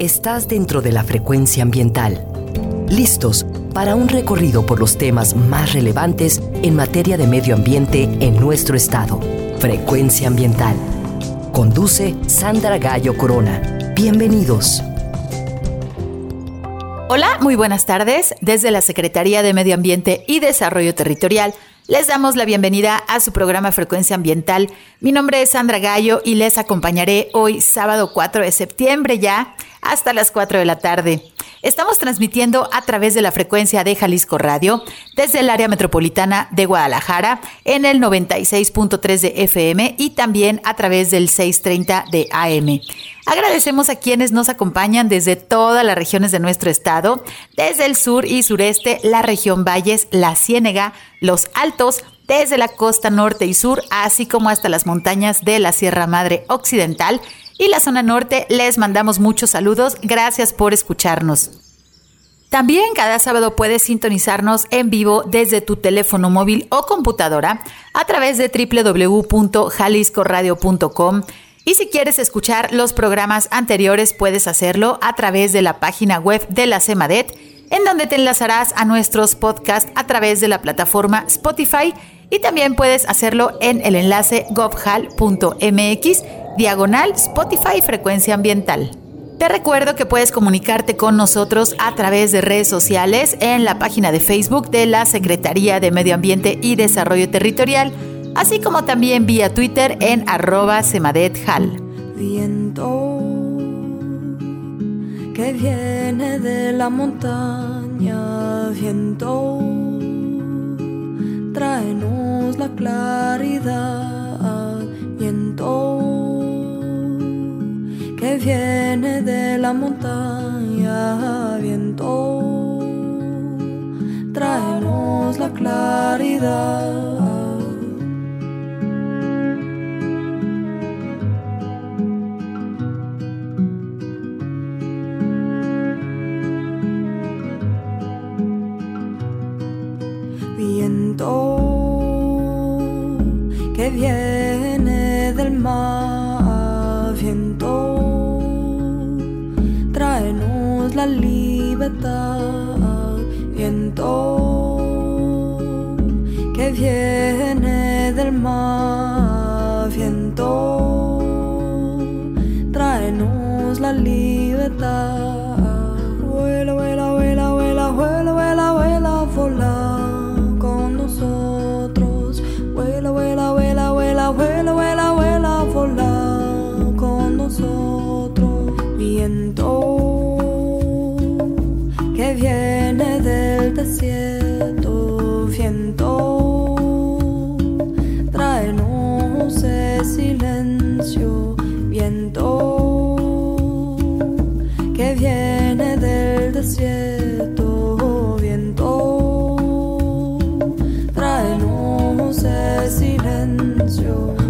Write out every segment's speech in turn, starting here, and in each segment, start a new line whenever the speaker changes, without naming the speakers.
Estás dentro de la frecuencia ambiental. Listos para un recorrido por los temas más relevantes en materia de medio ambiente en nuestro estado. Frecuencia ambiental. Conduce Sandra Gallo Corona. Bienvenidos.
Hola, muy buenas tardes. Desde la Secretaría de Medio Ambiente y Desarrollo Territorial les damos la bienvenida a su programa Frecuencia Ambiental. Mi nombre es Sandra Gallo y les acompañaré hoy sábado 4 de septiembre ya hasta las 4 de la tarde. Estamos transmitiendo a través de la frecuencia de Jalisco Radio desde el área metropolitana de Guadalajara en el 96.3 de FM y también a través del 630 de AM. Agradecemos a quienes nos acompañan desde todas las regiones de nuestro estado, desde el sur y sureste, la región Valles, la Ciénega, los Altos, desde la costa norte y sur, así como hasta las montañas de la Sierra Madre Occidental y la zona norte. Les mandamos muchos saludos. Gracias por escucharnos. También cada sábado puedes sintonizarnos en vivo desde tu teléfono móvil o computadora a través de www.jaliscoradio.com. Y si quieres escuchar los programas anteriores, puedes hacerlo a través de la página web de la CEMADET, en donde te enlazarás a nuestros podcasts a través de la plataforma Spotify y también puedes hacerlo en el enlace govhal.mx diagonal Spotify Frecuencia Ambiental. Te recuerdo que puedes comunicarte con nosotros a través de redes sociales en la página de Facebook de la Secretaría de Medio Ambiente y Desarrollo Territorial, así como también vía Twitter en arroba semadethal.
Viento que viene de la montaña, viento, tráenos la claridad, viento que viene de la montaña, viento, tráenos la claridad. Viento que viene viento que viene del mar, through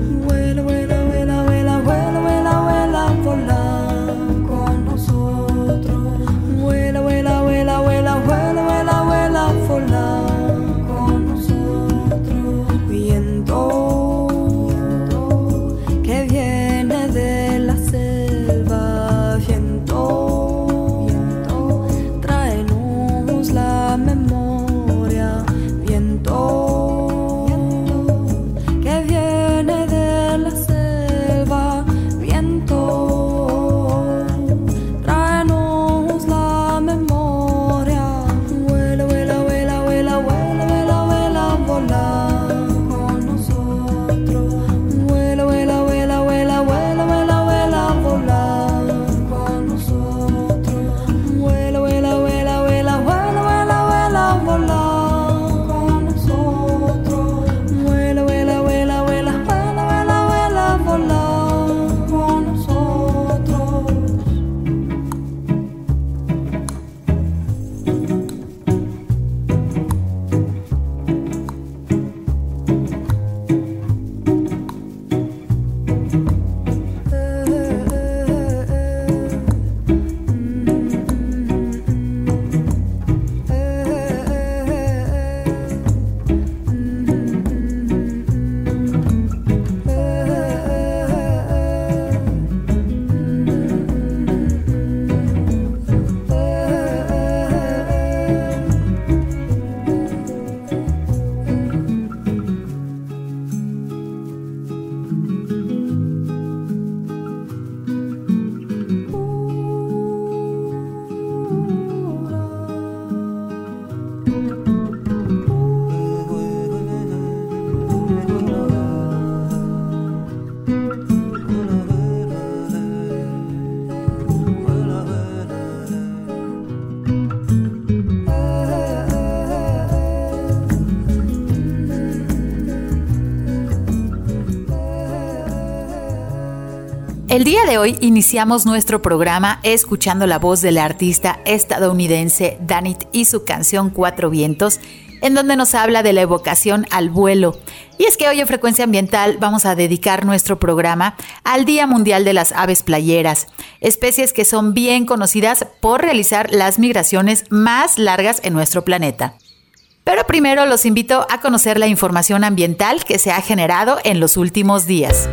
El día de hoy iniciamos nuestro programa escuchando la voz de la artista estadounidense Danit y su canción Cuatro Vientos, en donde nos habla de la evocación al vuelo. Y es que hoy en Frecuencia Ambiental vamos a dedicar nuestro programa al Día Mundial de las Aves Playeras, especies que son bien conocidas por realizar las migraciones más largas en nuestro planeta. Pero primero los invito a conocer la información ambiental que se ha generado en los últimos días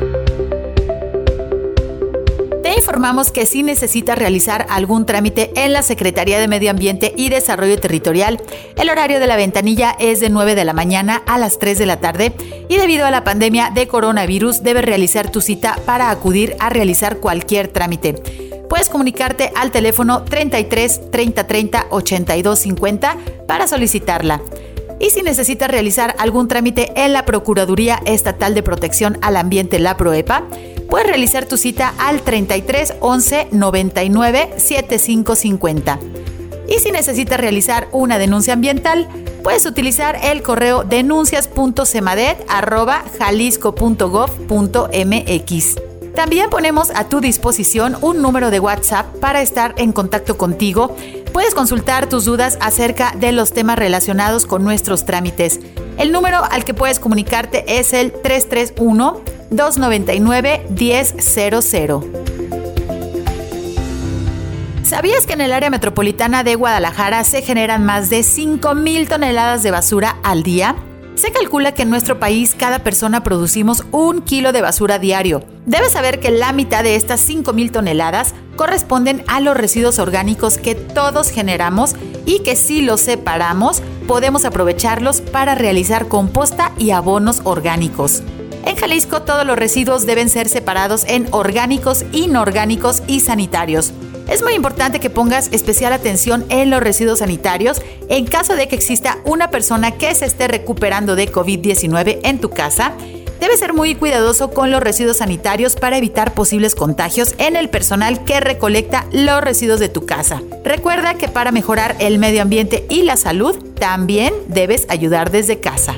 informamos que si necesitas realizar algún trámite en la Secretaría de Medio Ambiente y Desarrollo Territorial, el horario de la ventanilla es de 9 de la mañana a las 3 de la tarde y debido a la pandemia de coronavirus debes realizar tu cita para acudir a realizar cualquier trámite. Puedes comunicarte al teléfono 33 30 30 82 50 para solicitarla. Y si necesitas realizar algún trámite en la Procuraduría Estatal de Protección al Ambiente, la PROEPA, puedes realizar tu cita al 33 11 99 75 50. Y si necesitas realizar una denuncia ambiental, puedes utilizar el correo denuncias.cemadet.jalisco.gov.mx. También ponemos a tu disposición un número de WhatsApp para estar en contacto contigo. Puedes consultar tus dudas acerca de los temas relacionados con nuestros trámites. El número al que puedes comunicarte es el 331 299-1000. ¿Sabías que en el área metropolitana de Guadalajara se generan más de 5.000 toneladas de basura al día? Se calcula que en nuestro país cada persona producimos un kilo de basura diario. Debes saber que la mitad de estas 5.000 toneladas corresponden a los residuos orgánicos que todos generamos y que si los separamos podemos aprovecharlos para realizar composta y abonos orgánicos. En Jalisco todos los residuos deben ser separados en orgánicos, inorgánicos y sanitarios. Es muy importante que pongas especial atención en los residuos sanitarios en caso de que exista una persona que se esté recuperando de COVID-19 en tu casa. Debes ser muy cuidadoso con los residuos sanitarios para evitar posibles contagios en el personal que recolecta los residuos de tu casa. Recuerda que para mejorar el medio ambiente y la salud, también debes ayudar desde casa.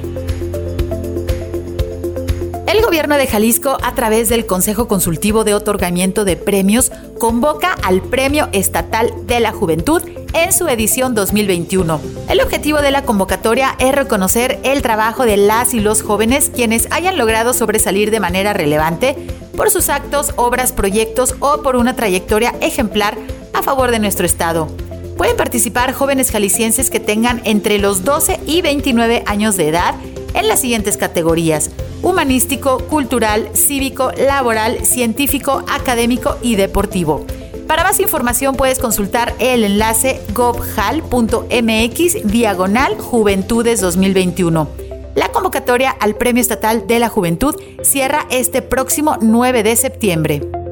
El gobierno de Jalisco, a través del Consejo Consultivo de Otorgamiento de Premios, convoca al Premio Estatal de la Juventud en su edición 2021. El objetivo de la convocatoria es reconocer el trabajo de las y los jóvenes quienes hayan logrado sobresalir de manera relevante por sus actos, obras, proyectos o por una trayectoria ejemplar a favor de nuestro Estado. Pueden participar jóvenes jaliscienses que tengan entre los 12 y 29 años de edad en las siguientes categorías humanístico, cultural, cívico, laboral, científico, académico y deportivo. Para más información puedes consultar el enlace gobjal.mx diagonal Juventudes 2021. La convocatoria al Premio Estatal de la Juventud cierra este próximo 9 de septiembre.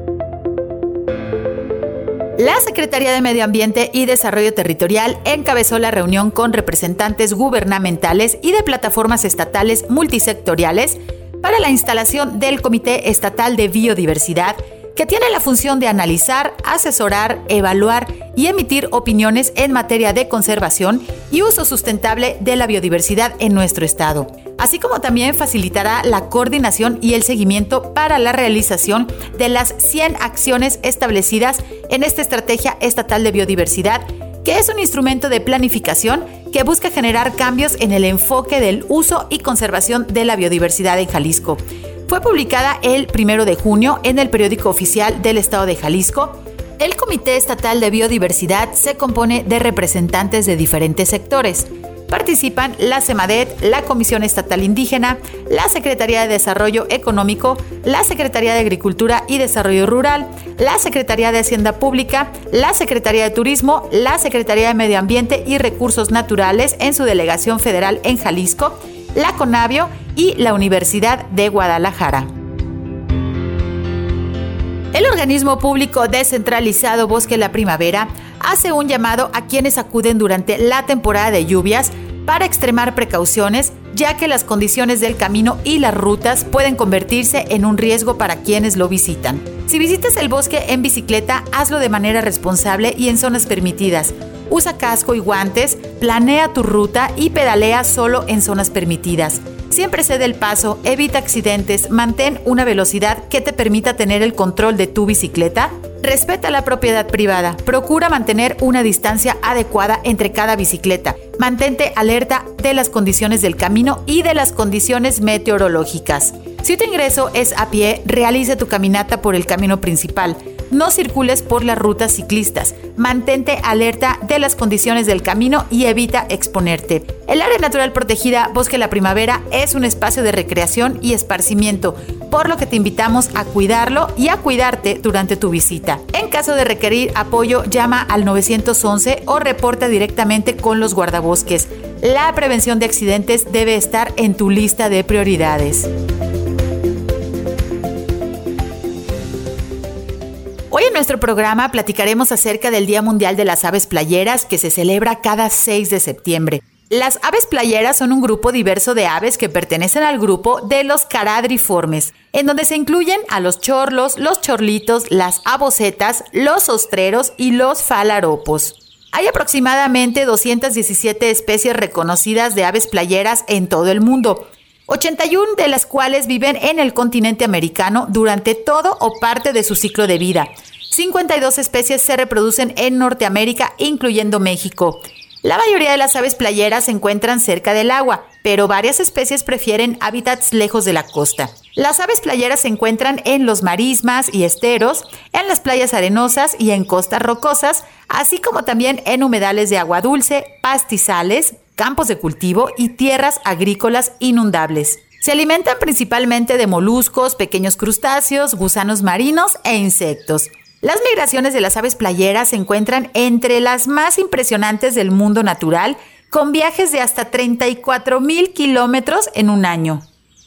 La Secretaría de Medio Ambiente y Desarrollo Territorial encabezó la reunión con representantes gubernamentales y de plataformas estatales multisectoriales para la instalación del Comité Estatal de Biodiversidad, que tiene la función de analizar, asesorar, evaluar y emitir opiniones en materia de conservación y uso sustentable de la biodiversidad en nuestro estado, así como también facilitará la coordinación y el seguimiento para la realización de las 100 acciones establecidas en esta Estrategia Estatal de Biodiversidad, que es un instrumento de planificación que busca generar cambios en el enfoque del uso y conservación de la biodiversidad en Jalisco. Fue publicada el 1 de junio en el periódico oficial del Estado de Jalisco. El Comité Estatal de Biodiversidad se compone de representantes de diferentes sectores participan la CEMADET, la Comisión Estatal Indígena, la Secretaría de Desarrollo Económico, la Secretaría de Agricultura y Desarrollo Rural, la Secretaría de Hacienda Pública, la Secretaría de Turismo, la Secretaría de Medio Ambiente y Recursos Naturales en su delegación federal en Jalisco, la CONAVIO y la Universidad de Guadalajara. El organismo público descentralizado Bosque La Primavera hace un llamado a quienes acuden durante la temporada de lluvias para extremar precauciones, ya que las condiciones del camino y las rutas pueden convertirse en un riesgo para quienes lo visitan. Si visitas el bosque en bicicleta, hazlo de manera responsable y en zonas permitidas. Usa casco y guantes, planea tu ruta y pedalea solo en zonas permitidas. Siempre cede el paso, evita accidentes, mantén una velocidad que te permita tener el control de tu bicicleta. Respeta la propiedad privada. Procura mantener una distancia adecuada entre cada bicicleta. Mantente alerta de las condiciones del camino y de las condiciones meteorológicas. Si tu ingreso es a pie, realice tu caminata por el camino principal no circules por las rutas ciclistas. Mantente alerta de las condiciones del camino y evita exponerte. El área natural protegida Bosque La Primavera es un espacio de recreación y esparcimiento, por lo que te invitamos a cuidarlo y a cuidarte durante tu visita. En caso de requerir apoyo, llama al 911 o reporta directamente con los guardabosques. La prevención de accidentes debe estar en tu lista de prioridades. Hoy en nuestro programa platicaremos acerca del Día Mundial de las Aves Playeras que se celebra cada 6 de septiembre. Las aves playeras son un grupo diverso de aves que pertenecen al grupo de los caradriformes, en donde se incluyen a los chorlos, los chorlitos, las abocetas, los ostreros y los falaropos. Hay aproximadamente 217 especies reconocidas de aves playeras en todo el mundo, 81 de las cuales viven en el continente americano durante todo o parte de su ciclo de vida. 52 especies se reproducen en Norteamérica, incluyendo México. La mayoría de las aves playeras se encuentran cerca del agua, pero varias especies prefieren hábitats lejos de la costa. Las aves playeras se encuentran en los marismas y esteros, en las playas arenosas y en costas rocosas, así como también en humedales de agua dulce, pastizales, campos de cultivo y tierras agrícolas inundables. Se alimentan principalmente de moluscos, pequeños crustáceos, gusanos marinos e insectos. Las migraciones de las aves playeras se encuentran entre las más impresionantes del mundo natural, con viajes de hasta 34 mil kilómetros en un año.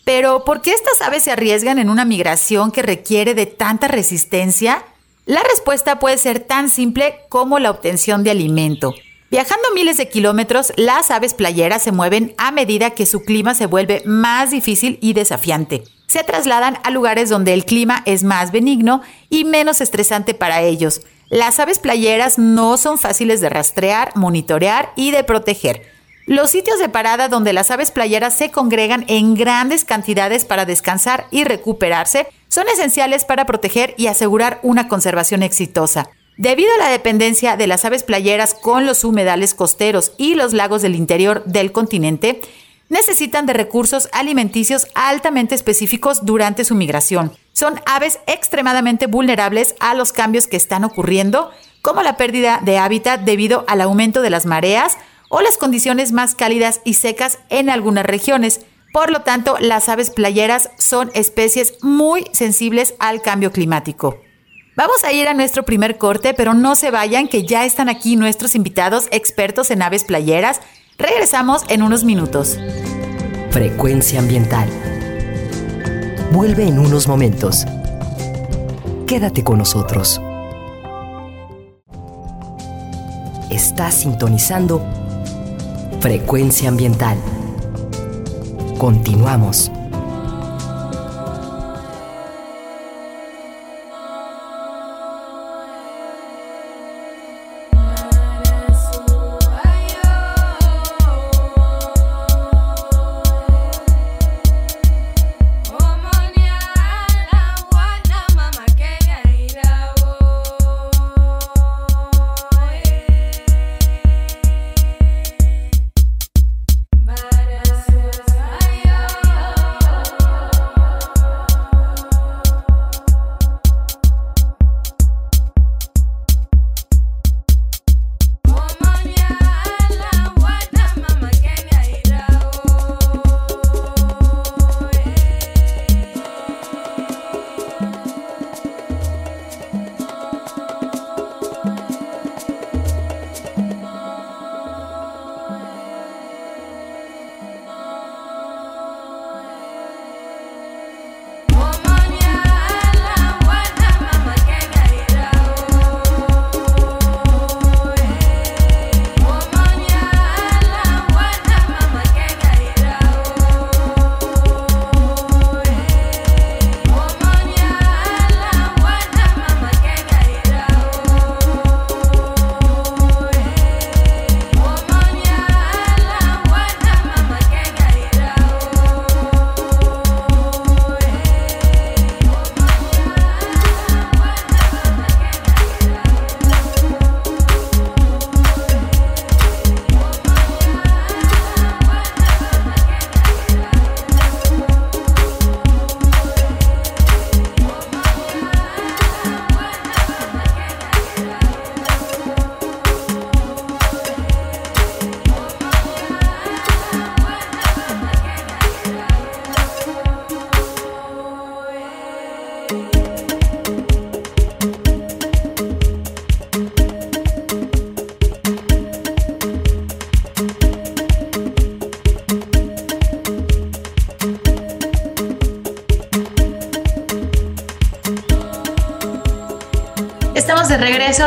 Pero, ¿por qué estas aves se arriesgan en una migración que requiere de tanta resistencia? La respuesta puede ser tan simple como la obtención de alimento. Viajando miles de kilómetros, las aves playeras se mueven a medida que su clima se vuelve más difícil y desafiante. Se trasladan a lugares donde el clima es más benigno y menos estresante para ellos. Las aves playeras no son fáciles de rastrear, monitorear y de proteger. Los sitios de parada donde las aves playeras se congregan en grandes cantidades para descansar y recuperarse son esenciales para proteger y asegurar una conservación exitosa. Debido a la dependencia de las aves playeras con los humedales costeros y los lagos del interior del continente, necesitan de recursos alimenticios altamente específicos durante su migración. Son aves extremadamente vulnerables a los cambios que están ocurriendo, como la pérdida de hábitat debido al aumento de las mareas o las condiciones más cálidas y secas en algunas regiones. Por lo tanto, las aves playeras son especies muy sensibles al cambio climático. Vamos a ir a nuestro primer corte, pero no se vayan, que ya están aquí nuestros invitados expertos en aves playeras. Regresamos en unos minutos.
Frecuencia ambiental. Vuelve en unos momentos. Quédate con nosotros. Estás sintonizando Frecuencia ambiental. Continuamos.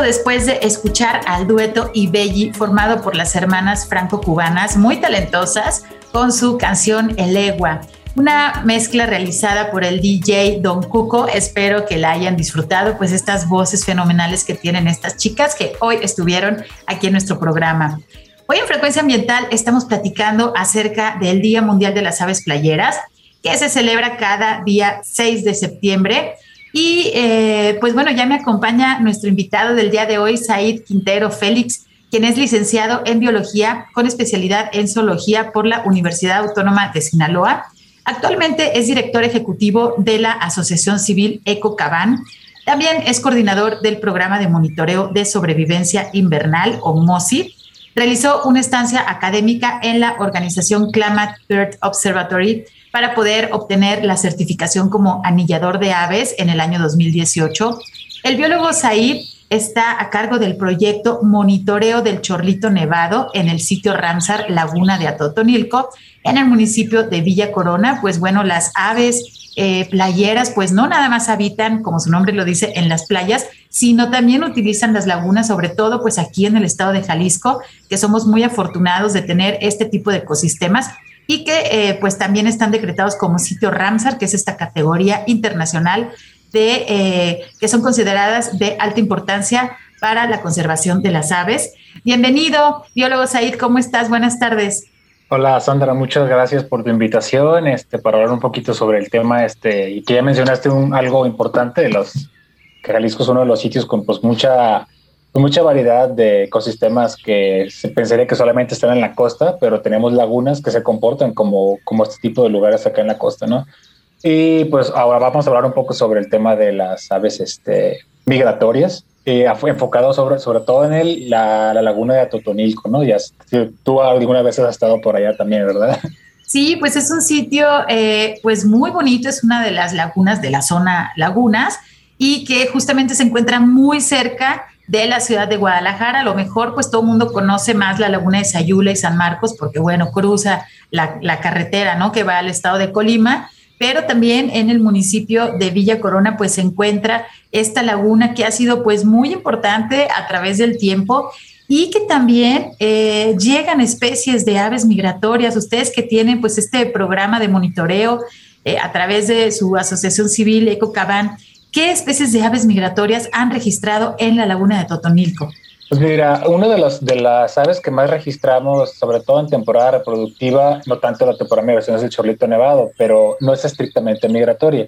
Después de escuchar al dueto Ibelli formado por las hermanas franco-cubanas muy talentosas con su canción El Egua una mezcla realizada por el DJ Don Cuco. Espero que la hayan disfrutado, pues estas voces fenomenales que tienen estas chicas que hoy estuvieron aquí en nuestro programa. Hoy en Frecuencia Ambiental estamos platicando acerca del Día Mundial de las Aves Playeras, que se celebra cada día 6 de septiembre. Y eh, pues bueno, ya me acompaña nuestro invitado del día de hoy, Said Quintero Félix, quien es licenciado en biología con especialidad en zoología por la Universidad Autónoma de Sinaloa Actualmente es director ejecutivo de la Asociación Civil EcoCaban. También es coordinador del programa de monitoreo de sobrevivencia invernal o MOSI. Realizó una estancia académica en la organización Climate Earth Observatory para poder obtener la certificación como anillador de aves en el año 2018. El biólogo Said está a cargo del proyecto Monitoreo del Chorlito Nevado en el sitio Ramsar Laguna de Atotonilco, en el municipio de Villa Corona. Pues bueno, las aves eh, playeras, pues no nada más habitan, como su nombre lo dice, en las playas, sino también utilizan las lagunas, sobre todo pues aquí en el estado de Jalisco, que somos muy afortunados de tener este tipo de ecosistemas y que eh, pues también están decretados como sitio Ramsar, que es esta categoría internacional de, eh, que son consideradas de alta importancia para la conservación de las aves. Bienvenido, biólogo Said, ¿cómo estás? Buenas tardes.
Hola Sandra, muchas gracias por tu invitación este, para hablar un poquito sobre el tema este, y que ya mencionaste un, algo importante de los que Jalisco es uno de los sitios con pues mucha mucha variedad de ecosistemas que se pensaría que solamente están en la costa, pero tenemos lagunas que se comportan como, como este tipo de lugares acá en la costa, ¿no? Y pues ahora vamos a hablar un poco sobre el tema de las aves este, migratorias, eh, enfocado sobre, sobre todo en el, la, laguna de Atotonilco, ¿no? Ya, tú alguna vez has estado por allá también, ¿verdad?
Sí, pues es un sitio eh, pues muy bonito, es una de las lagunas de la zona lagunas y que justamente se encuentra muy cerca de la ciudad de Guadalajara. A lo mejor pues todo el mundo conoce más la laguna de Sayula y San Marcos porque bueno, cruza la, la carretera, ¿no? Que va al estado de Colima pero también en el municipio de Villa Corona pues se encuentra esta laguna que ha sido pues muy importante a través del tiempo y que también eh, llegan especies de aves migratorias. Ustedes que tienen pues este programa de monitoreo eh, a través de su asociación civil Ecocaban, ¿qué especies de aves migratorias han registrado en la laguna de Totonilco?
Pues mira, una de las, de las aves que más registramos, sobre todo en temporada reproductiva, no tanto la temporada de migración, es el chorlito nevado, pero no es estrictamente migratoria.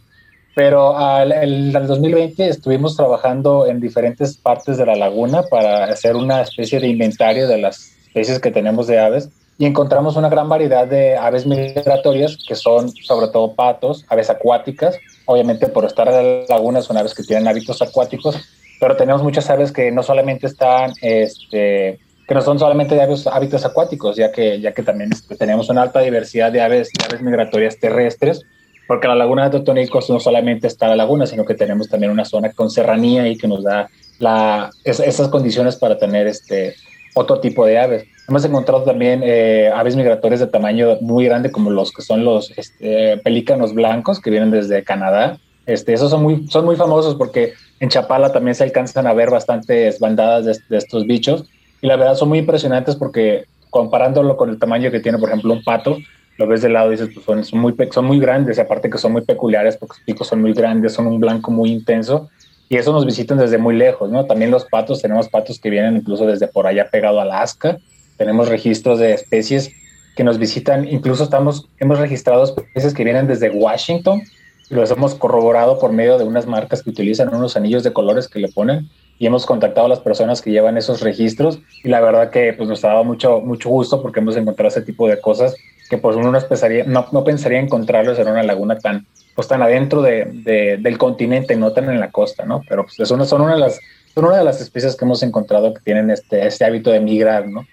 Pero al, el, 2020 estuvimos trabajando en diferentes partes de la laguna para hacer una especie de inventario de las especies que tenemos de aves y encontramos una gran variedad de aves migratorias que son sobre todo patos, aves acuáticas, obviamente por estar en la laguna son aves que tienen hábitos acuáticos, pero tenemos muchas aves que no solamente están, este, que no son solamente de aves, hábitos acuáticos, ya que, ya que también este, tenemos una alta diversidad de aves, aves migratorias terrestres, porque la laguna de Totonicos no solamente está la laguna, sino que tenemos también una zona con serranía y que nos da la, esas condiciones para tener este, otro tipo de aves. Hemos encontrado también eh, aves migratorias de tamaño muy grande, como los que son los este, pelícanos blancos, que vienen desde Canadá. Este, esos son muy, son muy famosos porque en Chapala también se alcanzan a ver bastantes bandadas de, estos bichos y la verdad son muy impresionantes porque comparándolo con el tamaño que tiene, por ejemplo, un pato, lo ves de lado y dices, pues son, muy, son muy grandes y aparte que son muy peculiares porque sus picos son muy grandes, son un blanco muy intenso y eso nos visitan desde muy lejos, ¿no? También los patos, tenemos patos que vienen incluso desde por allá pegado a Alaska, tenemos registros de especies que nos visitan, incluso estamos, hemos registrado especies que vienen desde Washington los hemos corroborado por medio de unas marcas que utilizan unos anillos de colores que le ponen y hemos contactado a las personas que llevan esos registros y la verdad que pues nos ha dado mucho, mucho gusto porque hemos encontrado ese tipo de cosas que pues uno no pensaría, no, no pensaría encontrarlos en una laguna tan, pues tan adentro de, del continente, no tan en la costa, ¿no? Pero pues son, son, una de las, son una de las especies que hemos encontrado que tienen este, este hábito de migrar, ¿no?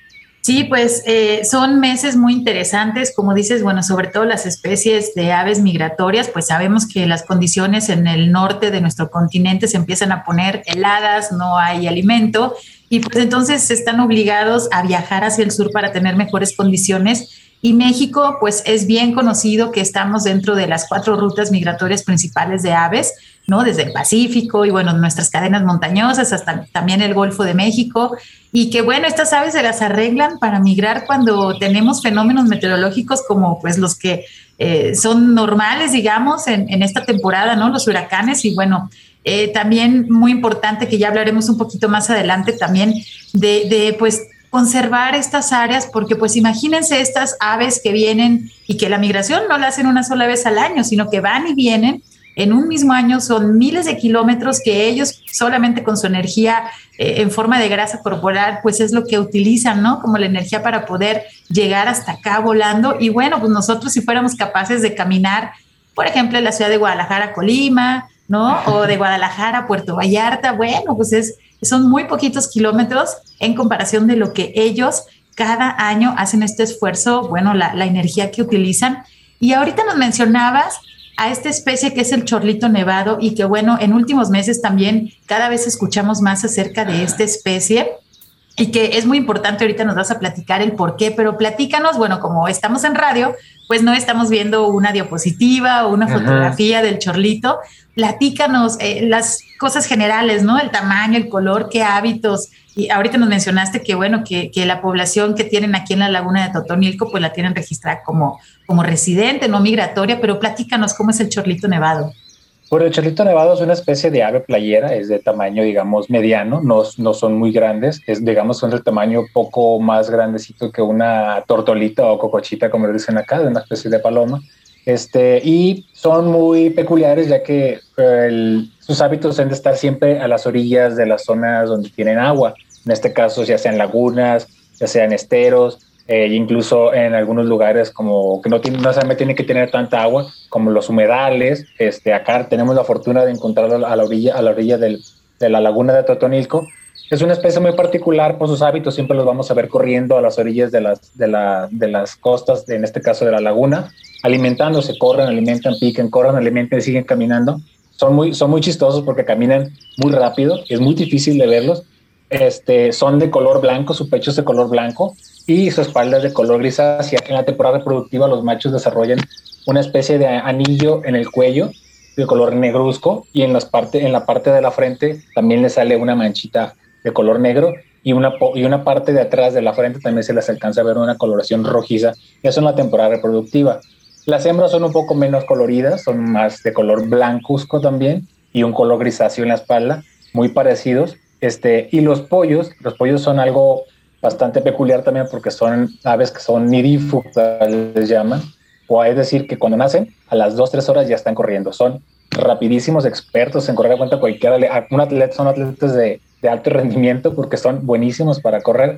Sí, pues eh, son meses muy interesantes, como dices, bueno, sobre todo las especies de aves migratorias, pues sabemos que las condiciones en el norte de nuestro continente se empiezan a poner heladas, no hay alimento y pues entonces están obligados a viajar hacia el sur para tener mejores condiciones Y México, pues es bien conocido que estamos dentro de las cuatro rutas migratorias principales de aves, ¿no? Desde el Pacífico y bueno, nuestras cadenas montañosas hasta también el Golfo de México. Y que bueno, estas aves se las arreglan para migrar cuando tenemos fenómenos meteorológicos como pues los que eh, son normales, digamos, en, esta temporada, ¿no? Los huracanes y bueno, eh, también muy importante que ya hablaremos un poquito más adelante también de pues conservar estas áreas, porque pues imagínense estas aves que vienen y que la migración no la hacen una sola vez al año, sino que van y vienen en un mismo año, son miles de kilómetros que ellos solamente con su energía eh, en forma de grasa corporal, pues es lo que utilizan, ¿no? Como la energía para poder llegar hasta acá volando. Y bueno, pues nosotros si fuéramos capaces de caminar, por ejemplo, en la ciudad de Guadalajara, Colima, ¿no? O de Guadalajara Puerto Vallarta, bueno, pues es, son muy poquitos kilómetros en comparación de lo que ellos cada año hacen este esfuerzo, bueno, la, la energía que utilizan. Y ahorita nos mencionabas a esta especie que es el chorlito nevado y que bueno, en últimos meses también cada vez escuchamos más acerca de esta especie y que es muy importante, ahorita nos vas a platicar el por qué, pero platícanos, bueno, como estamos en radio, pues no estamos viendo una diapositiva o una fotografía del chorlito, platícanos eh, las cosas generales, ¿no? El tamaño, el color, qué hábitos. Y ahorita nos mencionaste que, bueno, que, que, la población que tienen aquí en la laguna de Totonilco, pues la tienen registrada como, como residente, no migratoria, pero platícanos cómo es el chorlito nevado.
Bueno, el chorlito nevado es una especie de ave playera, es de tamaño, digamos, mediano, no, no son muy grandes, es, digamos, son de tamaño poco más grandecito que una tortolita o cocochita, como le dicen acá, de una especie de paloma. Este, y son muy peculiares ya que sus hábitos deben de estar siempre a las orillas de las zonas donde tienen agua, en este caso ya sean lagunas, ya sean esteros, eh, incluso en algunos lugares como que no, tiene, no solamente tiene que tener tanta agua como los humedales. Este, acá tenemos la fortuna de encontrarlo a la orilla, a la orilla del, de la laguna de Totonilco. Es una especie muy particular por sus hábitos, siempre los vamos a ver corriendo a las orillas de las, de, la, de las costas, en este caso de la laguna, alimentándose, corren, alimentan, piquen, corren, alimentan y siguen caminando. Son muy, son muy chistosos porque caminan muy rápido, es muy difícil de verlos. Este, son de color blanco, su pecho es de color blanco y su espalda es de color grisácea. En la temporada reproductiva los machos desarrollan una especie de anillo en el cuello de color negruzco y en, las parte, en la parte de la frente también le sale una manchita de color negro y una, y una parte de atrás de la frente también se les alcanza a ver una coloración rojiza. Eso en la temporada reproductiva. Las hembras son un poco menos coloridas, son más de color blancuzco también y un color grisáceo en la espalda, muy parecidos. Este, y los pollos, los pollos son algo bastante peculiar también porque son aves que son nidífugas, les llaman, o es decir, que cuando nacen, a las 2, 3 horas ya están corriendo. Son rapidísimos, expertos en correr a cuenta cualquiera. Un atleta, son atletas de, de, alto rendimiento porque son buenísimos para correr.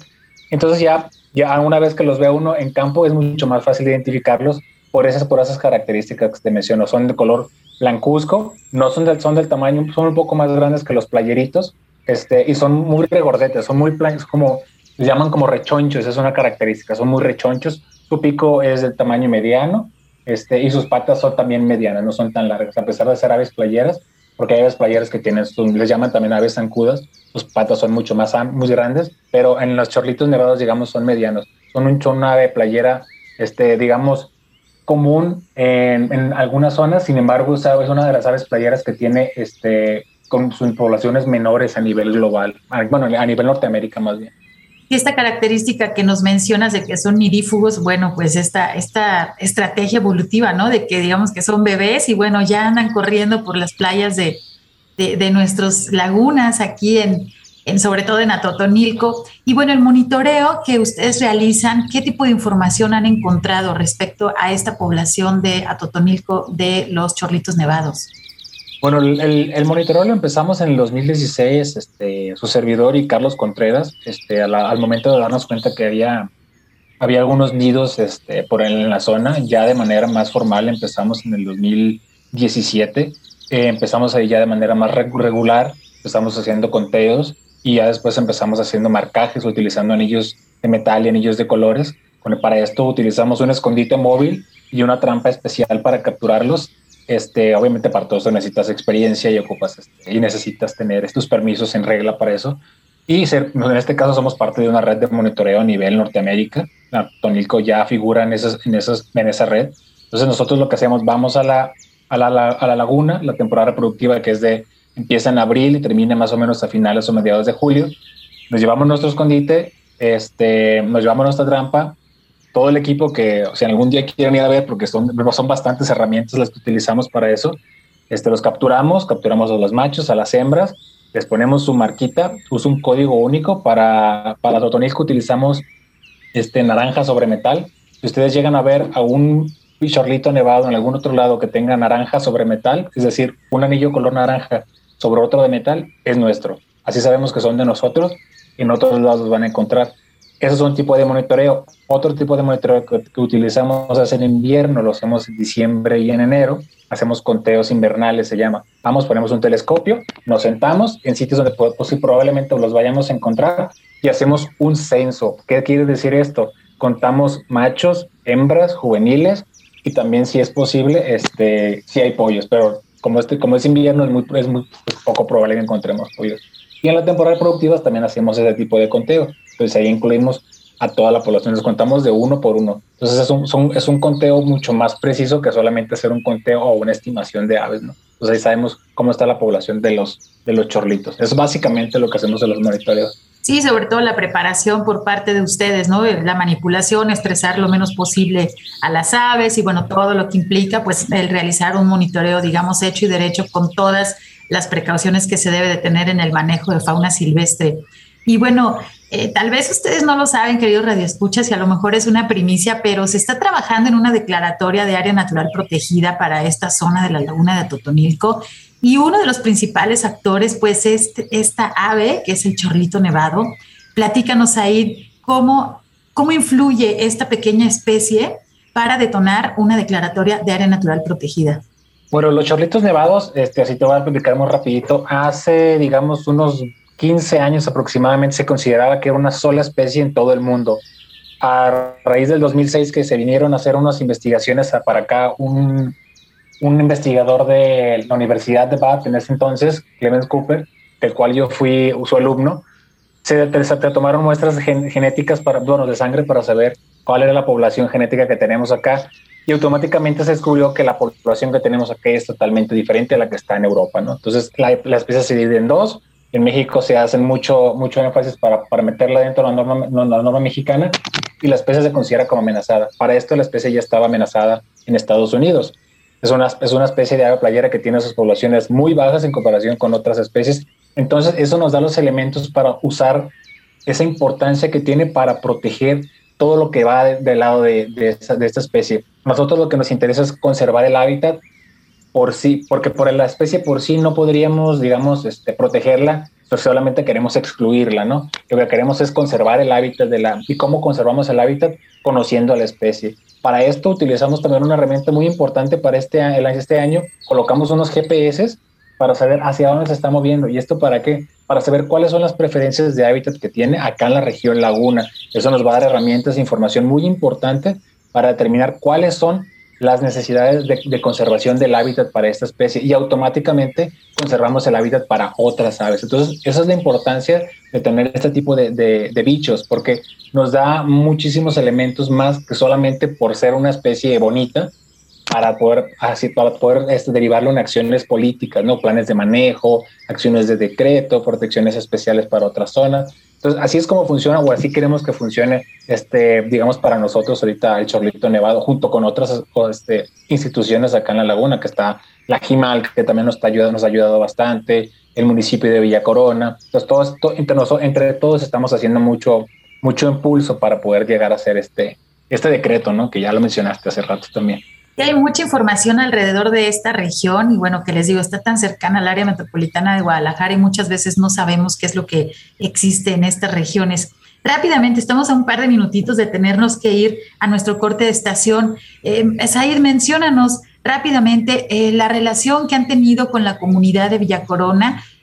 Entonces ya, ya una vez que los ve uno en campo es mucho más fácil identificarlos por esas, por esas características que te menciono. Son de color blancuzco, no son del, son del tamaño, son un poco más grandes que los playeritos, este, y son muy regordetes, son muy planos, como se llaman como rechonchos, es una característica, son muy rechonchos. Su pico es del tamaño mediano este, y sus patas son también medianas, no son tan largas, a pesar de ser aves playeras, porque hay aves playeras que tienen, les llaman también aves zancudas, sus patas son mucho más muy grandes, pero en los chorlitos nevados, digamos, son medianos. Son, un, una ave playera, este, digamos, común en, en, algunas zonas, sin embargo, es una de las aves playeras que tiene este, con sus poblaciones menores a nivel global, bueno, a nivel Norteamérica más bien.
Y esta característica que nos mencionas de que son nidífugos, bueno, pues esta, esta estrategia evolutiva, ¿no? De que digamos que son bebés y bueno, ya andan corriendo por las playas de, de, de nuestras lagunas aquí en, en, sobre todo en Atotonilco. Y bueno, el monitoreo que ustedes realizan, ¿qué tipo de información han encontrado respecto a esta población de Atotonilco de los chorlitos nevados?
Bueno, el, el, monitoreo lo empezamos en el 2016, este, su servidor y Carlos Contreras, este, al momento de darnos cuenta que había, había algunos nidos este, por en la zona, ya de manera más formal empezamos en el 2017, eh, empezamos ahí ya de manera más regular, empezamos haciendo conteos y ya después empezamos haciendo marcajes utilizando anillos de metal y anillos de colores. Para esto utilizamos un escondite móvil y una trampa especial para capturarlos este, obviamente para todo eso necesitas experiencia y ocupas este, y necesitas tener estos permisos en regla para eso. Y en este caso somos parte de una red de monitoreo a nivel Norteamérica. Tonilco ya figura en, esas, en, esas, en esa red. Entonces nosotros lo que hacemos, vamos a la, a la, a la laguna, la temporada reproductiva que es de, empieza en abril y termina más o menos a finales o mediados de julio. Nos llevamos nuestro escondite, este, nos llevamos nuestra trampa, todo el equipo que, o sea, algún día quieran ir a ver, porque son, son bastantes herramientas las que utilizamos para eso, este, los capturamos, capturamos a los machos, a las hembras, les ponemos su marquita, usa un código único para, para Totonilco utilizamos este naranja sobre metal. Si ustedes llegan a ver a un pichorlito nevado en algún otro lado que tenga naranja sobre metal, es decir, un anillo color naranja sobre otro de metal, es nuestro. Así sabemos que son de nosotros y en otros lados los van a encontrar. Eso es un tipo de monitoreo. Otro tipo de monitoreo que, utilizamos es en invierno, lo hacemos en diciembre y en enero. Hacemos conteos invernales, se llama. Vamos, ponemos un telescopio, nos sentamos en sitios donde pues, probablemente los vayamos a encontrar y hacemos un censo. ¿Qué quiere decir esto? Contamos machos, hembras, juveniles y también, si es posible, este, si hay pollos, pero como, este, como es invierno, es, muy, es muy poco probable que encontremos pollos. Y en la temporada productiva también hacemos ese tipo de conteo. Entonces ahí incluimos a toda la población, nos contamos de uno por uno. Entonces es un, conteo mucho más preciso que solamente hacer un conteo o una estimación de aves, ¿no? Entonces ahí sabemos cómo está la población de los, de los chorlitos. Es básicamente lo que hacemos en los monitoreos.
Sí, sobre todo la preparación por parte de ustedes, ¿no? La manipulación, estresar lo menos posible a las aves y bueno, todo lo que implica pues el realizar un monitoreo, digamos, hecho y derecho con todas las precauciones que se debe de tener en el manejo de fauna silvestre. Y bueno, eh, tal vez ustedes no lo saben, queridos radioescuchas, y a lo mejor es una primicia, pero se está trabajando en una declaratoria de área natural protegida para esta zona de la laguna de Totonilco. Y uno de los principales actores, pues, es esta ave, que es el chorlito nevado. Platícanos ahí cómo, cómo influye esta pequeña especie para detonar una declaratoria de área natural protegida.
Bueno, los chorlitos nevados, este, así te voy a explicar muy rapidito. Hace, digamos, unos 15 años aproximadamente se consideraba que era una sola especie en todo el mundo. A raíz del 2006 que se vinieron a hacer unas investigaciones para acá, un, un investigador de la Universidad de Bath en ese entonces, Clemens Cooper, del cual yo fui su alumno, se, se, tomaron muestras genéticas para, bueno, de sangre para saber cuál era la población genética que tenemos acá y automáticamente se descubrió que la población que tenemos aquí es totalmente diferente a la que está en Europa, ¿no? Entonces la, la especie se divide en dos. En México se hacen mucho, mucho énfasis para, para meterla dentro de la norma, la norma mexicana y la especie se considera como amenazada. Para esto la especie ya estaba amenazada en Estados Unidos. Es una, es una especie de ave playera que tiene sus poblaciones muy bajas en comparación con otras especies. Entonces eso nos da los elementos para usar esa importancia que tiene para proteger todo lo que va del lado de, esta especie. Nosotros lo que nos interesa es conservar el hábitat por sí, porque por la especie por sí no podríamos, digamos, este, protegerla, pero solamente queremos excluirla, ¿no? Lo que queremos es conservar el hábitat de la... ¿Y cómo conservamos el hábitat? Conociendo a la especie. Para esto utilizamos también una herramienta muy importante para este, este año. Colocamos unos GPS para saber hacia dónde se está moviendo. ¿Y esto para qué? Para saber cuáles son las preferencias de hábitat que tiene acá en la región laguna. Eso nos va a dar herramientas e información muy importante para determinar cuáles son las necesidades de, conservación del hábitat para esta especie y automáticamente conservamos el hábitat para otras aves. Entonces, esa es la importancia de tener este tipo de, de, bichos, porque nos da muchísimos elementos más que solamente por ser una especie bonita, para poder, así, para poder este, derivarlo en acciones políticas, ¿no? Planes de manejo, acciones de decreto, protecciones especiales para otras zonas. Entonces, así es como funciona o así queremos que funcione, este, digamos, para nosotros ahorita el Chorlito Nevado, junto con otras este, instituciones acá en la laguna, que está la GIMAL, que también nos, está ayudando, nos ha ayudado bastante, el municipio de Villa Corona. Entonces, todos, entre, nosotros, entre todos estamos haciendo mucho, mucho impulso para poder llegar a hacer este, este decreto, ¿no? Que ya lo mencionaste hace rato también
hay mucha información alrededor de esta región y bueno, que les digo, está tan cercana al área metropolitana de Guadalajara y muchas veces no sabemos qué es lo que existe en estas regiones. Rápidamente, estamos a un par de minutitos de tenernos que ir a nuestro corte de estación. Eh, Said, menciónanos rápidamente eh, la relación que han tenido con la comunidad de Villa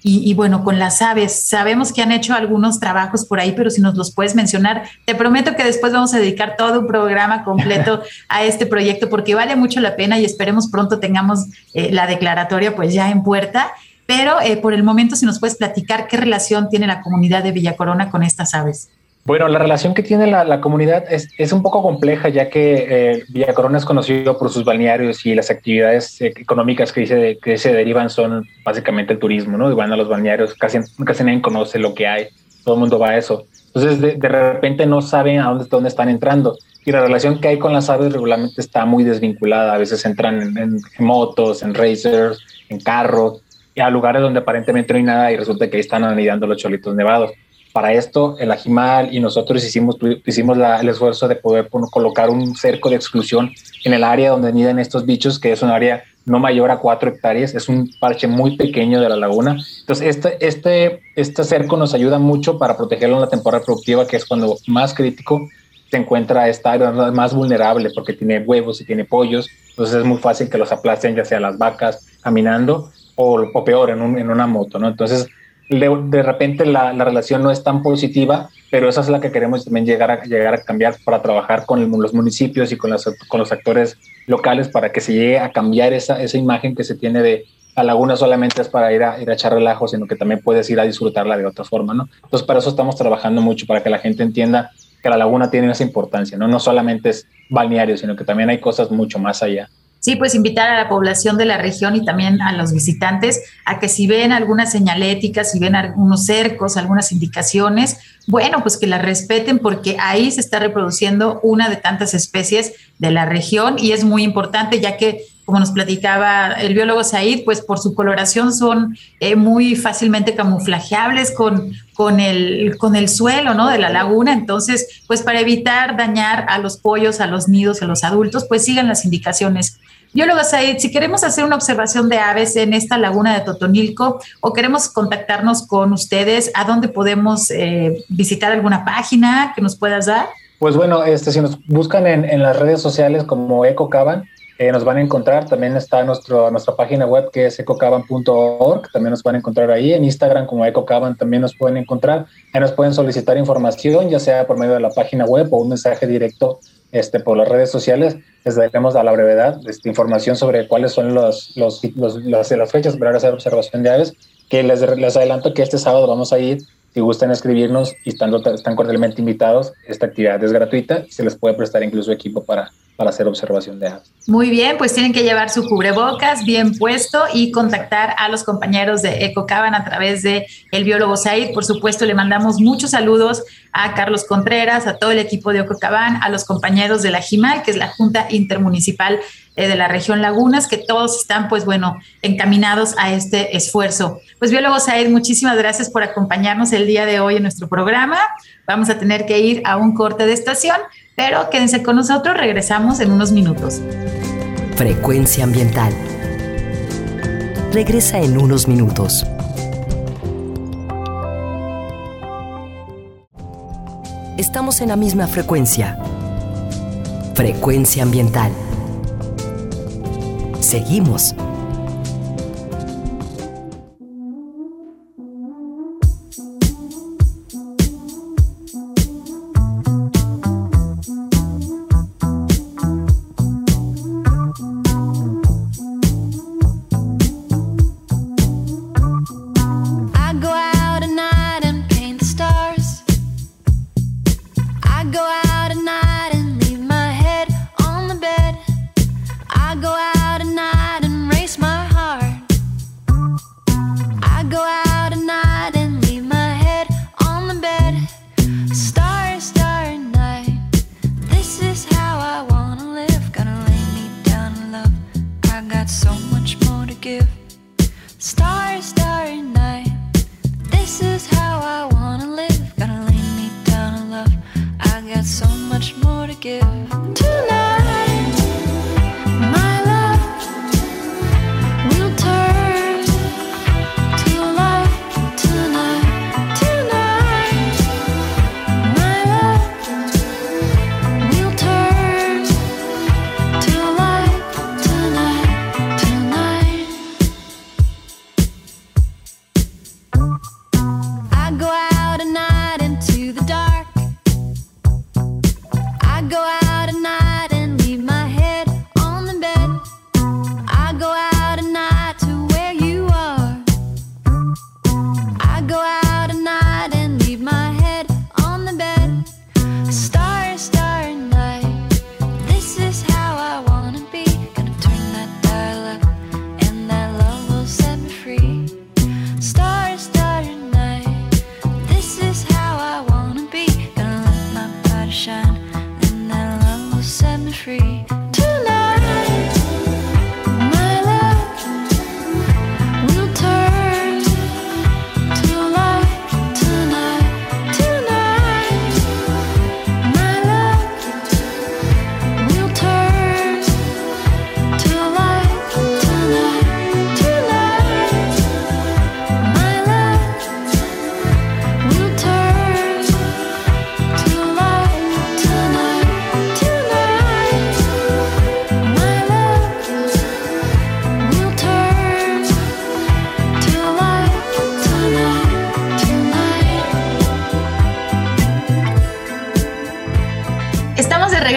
Y, bueno, con las aves. Sabemos que han hecho algunos trabajos por ahí, pero si nos los puedes mencionar, te prometo que después vamos a dedicar todo un programa completo a este proyecto porque vale mucho la pena y esperemos pronto tengamos eh, la declaratoria pues ya en puerta. Pero eh, por el momento, si nos puedes platicar qué relación tiene la comunidad de Villa Corona con estas aves.
Bueno, la relación que tiene la, comunidad es, es, un poco compleja, ya que eh, Villa Corona es conocido por sus balnearios y las actividades eh, económicas que se, que se derivan son básicamente el turismo, ¿no? Y van a los balnearios, casi, casi nadie conoce lo que hay, todo el mundo va a eso. Entonces, de, de repente no saben a dónde, dónde están entrando. Y la relación que hay con las aves regularmente está muy desvinculada. A veces entran en, motos, en racers, en carros, y a lugares donde aparentemente no hay nada y resulta que ahí están anidando los cholitos nevados. Para esto, el Ajimal y nosotros hicimos, hicimos el esfuerzo de poder colocar un cerco de exclusión en el área donde anidan estos bichos, que es un área no mayor a cuatro hectáreas, es un parche muy pequeño de la laguna. Entonces, este, este, este cerco nos ayuda mucho para protegerlo en la temporada productiva, que es cuando más crítico se encuentra esta área más vulnerable, porque tiene huevos y tiene pollos, entonces es muy fácil que los aplasten, ya sea las vacas caminando o, peor, en, en una moto, ¿no? Entonces, de, repente la, relación no es tan positiva, pero esa es la que queremos también llegar a, llegar a cambiar para trabajar con los municipios y con, con los actores locales para que se llegue a cambiar esa, esa imagen que se tiene de la laguna solamente es para ir a, ir a echar relajo, sino que también puedes ir a disfrutarla de otra forma, ¿no? Entonces, para eso estamos trabajando mucho, para que la gente entienda que la laguna tiene esa importancia, ¿no? No solamente es balneario, sino que también hay cosas mucho más allá.
Sí, pues invitar a la población de la región y también a los visitantes a que si ven alguna señalética, si ven algunos cercos, algunas indicaciones, bueno, pues que las respeten porque ahí se está reproduciendo una de tantas especies de la región y es muy importante ya que, como nos platicaba el biólogo Said, pues por su coloración son eh, muy fácilmente camuflajeables con, con, el, con el suelo ¿no? de la laguna. Entonces, pues para evitar dañar a los pollos, a los nidos, a los adultos, pues sigan las indicaciones Biólogo Said, si queremos hacer una observación de aves en esta laguna de Totonilco o queremos contactarnos con ustedes, ¿a dónde podemos eh, visitar alguna página que nos puedas dar?
Pues bueno, este, si nos buscan en, las redes sociales como EcoCaban, eh, nos van a encontrar. También está nuestro, nuestra página web que es ecocaban.org. También nos van a encontrar ahí. En Instagram como ecocaban también nos pueden encontrar. Ahí nos pueden solicitar información, ya sea por medio de la página web o un mensaje directo este, por las redes sociales. Les daremos a la brevedad esta información sobre cuáles son los, los, los, las, fechas para hacer observación de aves. Que les, les adelanto que este sábado vamos a ir si gustan escribirnos y están, están cordialmente invitados, esta actividad es gratuita y se les puede prestar incluso equipo para, para hacer observación de aves.
Muy bien, pues tienen que llevar su cubrebocas bien puesto y contactar a los compañeros de Ecocaban a través de el biólogo Said. Por supuesto, le mandamos muchos saludos a Carlos Contreras, a todo el equipo de Ecocaban, a los compañeros de la JIMAL, que es la Junta Intermunicipal eh, de la región Lagunas, que todos están, pues bueno, encaminados a este esfuerzo. Pues biólogo Said, muchísimas gracias por acompañarnos el día de hoy en nuestro programa. Vamos a tener que ir a un corte de estación, pero quédense con nosotros, regresamos en unos minutos.
Frecuencia ambiental. Regresa en unos minutos. Estamos en la misma frecuencia. Frecuencia ambiental. Seguimos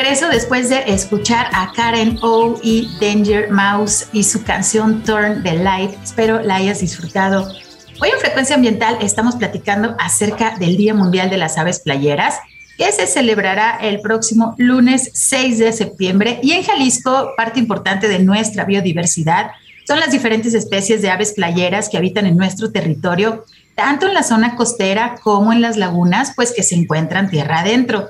regreso después de escuchar a Karen O y Danger Mouse y su canción Turn the Light. Espero la hayas disfrutado. Hoy en Frecuencia Ambiental estamos platicando acerca del Día Mundial de las Aves Playeras, que se celebrará el próximo lunes 6 de septiembre. Y en Jalisco, parte importante de nuestra biodiversidad son las diferentes especies de aves playeras que habitan en nuestro territorio, tanto en la zona costera como en las lagunas, pues que se encuentran tierra adentro.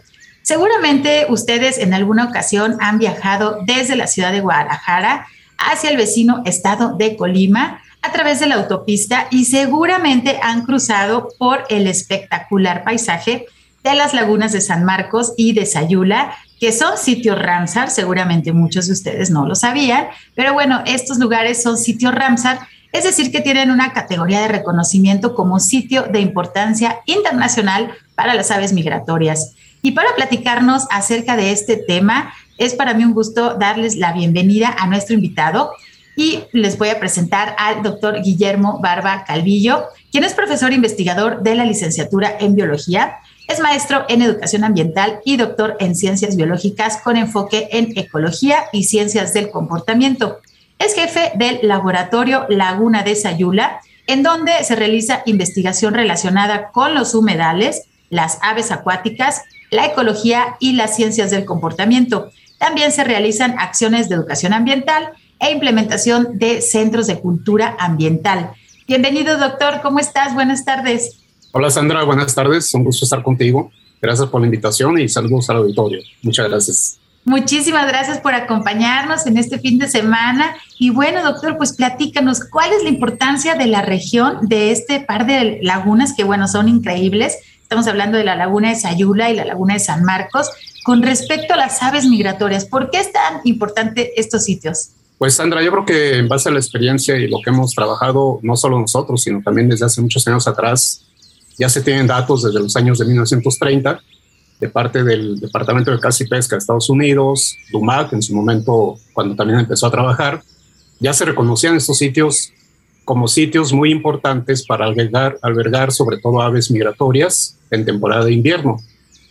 Seguramente ustedes en alguna ocasión han viajado desde la ciudad de Guadalajara hacia el vecino estado de Colima a través de la autopista y seguramente han cruzado por el espectacular paisaje de las lagunas de San Marcos y de Sayula, que son sitios Ramsar, seguramente muchos de ustedes no lo sabían, pero bueno, estos lugares son sitios Ramsar, es decir, que tienen una categoría de reconocimiento como sitio de importancia internacional para las aves migratorias. Y para platicarnos acerca de este tema, es para mí un gusto darles la bienvenida a nuestro invitado y les voy a presentar al doctor Guillermo Barba Calvillo, quien es profesor investigador de la licenciatura en biología, es maestro en educación ambiental y doctor en ciencias biológicas con enfoque en ecología y ciencias del comportamiento. Es jefe del laboratorio Laguna de Sayula, en donde se realiza investigación relacionada con los humedales, las aves acuáticas la ecología y las ciencias del comportamiento. También se realizan acciones de educación ambiental e implementación de centros de cultura ambiental. Bienvenido, doctor. ¿Cómo estás? Buenas tardes.
Hola, Sandra. Buenas tardes. Un gusto estar contigo. Gracias por la invitación y saludos al auditorio. Muchas gracias.
Muchísimas gracias por acompañarnos en este fin de semana. Y bueno, doctor, pues platícanos, ¿cuál es la importancia de la región de este par de lagunas que, bueno, son increíbles? Estamos hablando de la laguna de Sayula y la laguna de San Marcos. Con respecto a las aves migratorias, ¿por qué es tan importante estos sitios?
Pues Sandra, yo creo que en base a la experiencia y lo que hemos trabajado, no solo nosotros, sino también desde hace muchos años atrás, ya se tienen datos desde los años de 1930 de parte del Departamento de Caza y Pesca de Estados Unidos, DUMAC en su momento cuando también empezó a trabajar, ya se reconocían estos sitios como sitios muy importantes para albergar, albergar sobre todo aves migratorias en temporada de invierno.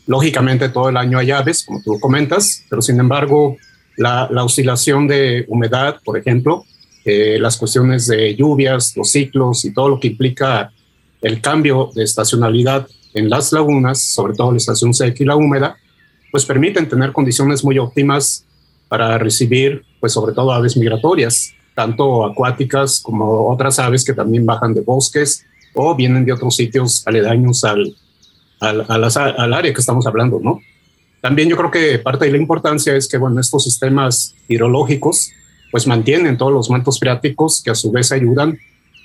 Lógicamente todo el año hay aves, como tú comentas, pero sin embargo la, oscilación de humedad, por ejemplo, eh, las cuestiones de lluvias, los ciclos y todo lo que implica el cambio de estacionalidad en las lagunas, sobre todo la estación seca y la húmeda, pues permiten tener condiciones muy óptimas para recibir, pues sobre todo aves migratorias, tanto acuáticas como otras aves que también bajan de bosques o vienen de otros sitios aledaños al, al, al, área que estamos hablando, ¿no? También yo creo que parte de la importancia es que, bueno, estos sistemas hidrológicos pues mantienen todos los mantos freáticos que a su vez ayudan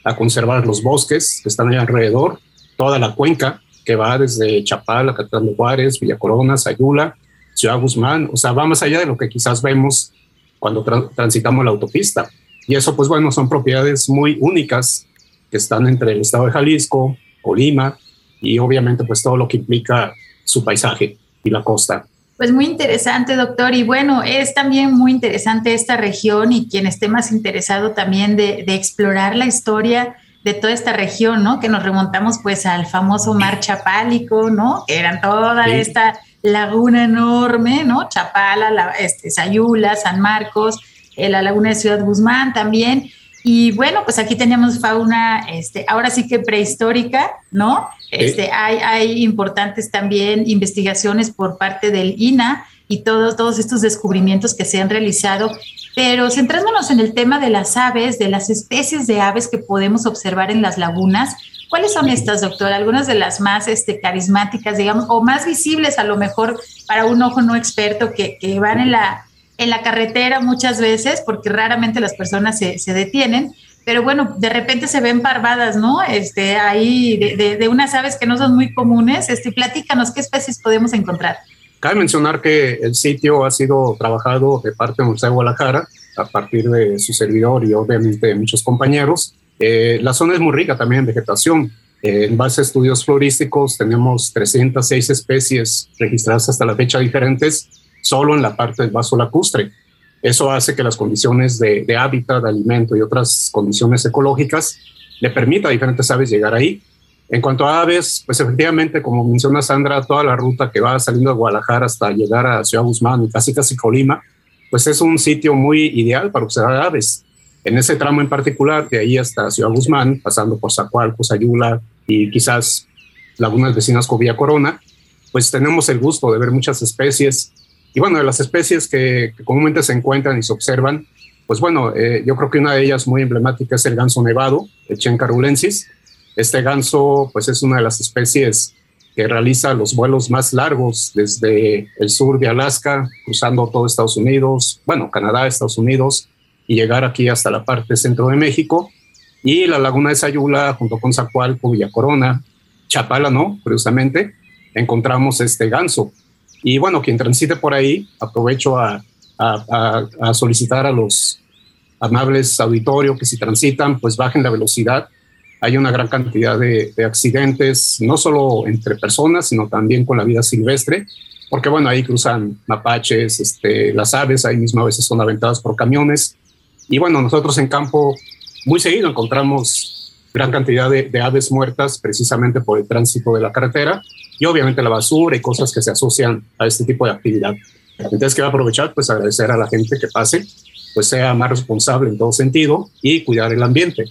a conservar los bosques que están ahí alrededor, toda la cuenca que va desde Chapala, Catán de Juárez, Villa Corona, Sayula, Ciudad Guzmán, o sea, va más allá de lo que quizás vemos cuando transitamos la autopista. Y eso, pues bueno, son propiedades muy únicas que están entre el estado de Jalisco, Colima y obviamente pues todo lo que implica su paisaje y la costa.
Pues muy interesante, doctor. Y bueno, es también muy interesante esta región y quien esté más interesado también de, explorar la historia de toda esta región, ¿no? Que nos remontamos pues al famoso mar Chapálico, ¿no? Que eran toda esta laguna enorme, ¿no? Chapala, la, este, Sayula, San Marcos, la laguna de Ciudad Guzmán también. Y bueno, pues aquí teníamos fauna, este, ahora sí que prehistórica, ¿no? Este, hay, hay importantes también investigaciones por parte del INA y todos, todos estos descubrimientos que se han realizado. Pero centrándonos en el tema de las aves, de las especies de aves que podemos observar en las lagunas, ¿cuáles son estas, doctor? Algunas de las más este, carismáticas, digamos, o más visibles a lo mejor para un ojo no experto que, que van en la, en la carretera muchas veces, porque raramente las personas se, se detienen, pero bueno, de repente se ven parvadas, ¿no? Este, ahí de, de, unas aves que no son muy comunes. Este, platícanos, ¿qué especies podemos encontrar?
Cabe mencionar que el sitio ha sido trabajado de parte de Museo de Guadalajara a partir de su servidor y obviamente de muchos compañeros. Eh, la zona es muy rica también en vegetación. Eh, en base a estudios florísticos tenemos 306 especies registradas hasta la fecha diferentes solo en la parte del vaso lacustre. Eso hace que las condiciones de, hábitat, de alimento y otras condiciones ecológicas le permita a diferentes aves llegar ahí. En cuanto a aves, pues efectivamente, como menciona Sandra, toda la ruta que va saliendo de Guadalajara hasta llegar a Ciudad Guzmán y casi casi Colima, pues es un sitio muy ideal para observar aves. En ese tramo en particular, de ahí hasta Ciudad Guzmán, pasando por Zacualco, Sayula y quizás lagunas vecinas con Villa Corona, pues tenemos el gusto de ver muchas especies. Y bueno, de las especies que, comúnmente se encuentran y se observan, pues bueno, eh, yo creo que una de ellas muy emblemática es el ganso nevado, el Chen carulensis. Este ganso, pues es una de las especies que realiza los vuelos más largos desde el sur de Alaska, cruzando todo Estados Unidos, bueno, Canadá, Estados Unidos, y llegar aquí hasta la parte centro de México. Y la laguna de Sayula, junto con Zacualco, Villa Corona, Chapala, ¿no? Curiosamente, encontramos este ganso. Y bueno, quien transite por ahí, aprovecho a, solicitar a los amables auditorios que si transitan, pues bajen la velocidad. Hay una gran cantidad de, de, accidentes, no solo entre personas, sino también con la vida silvestre, porque bueno, ahí cruzan mapaches, este, las aves, ahí mismo a veces son aventadas por camiones. Y bueno, nosotros en campo muy seguido encontramos gran cantidad de, aves muertas precisamente por el tránsito de la carretera y obviamente la basura y cosas que se asocian a este tipo de actividad. Entonces quiero aprovechar pues agradecer a la gente que pase, pues sea más responsable en todo sentido y cuidar el ambiente.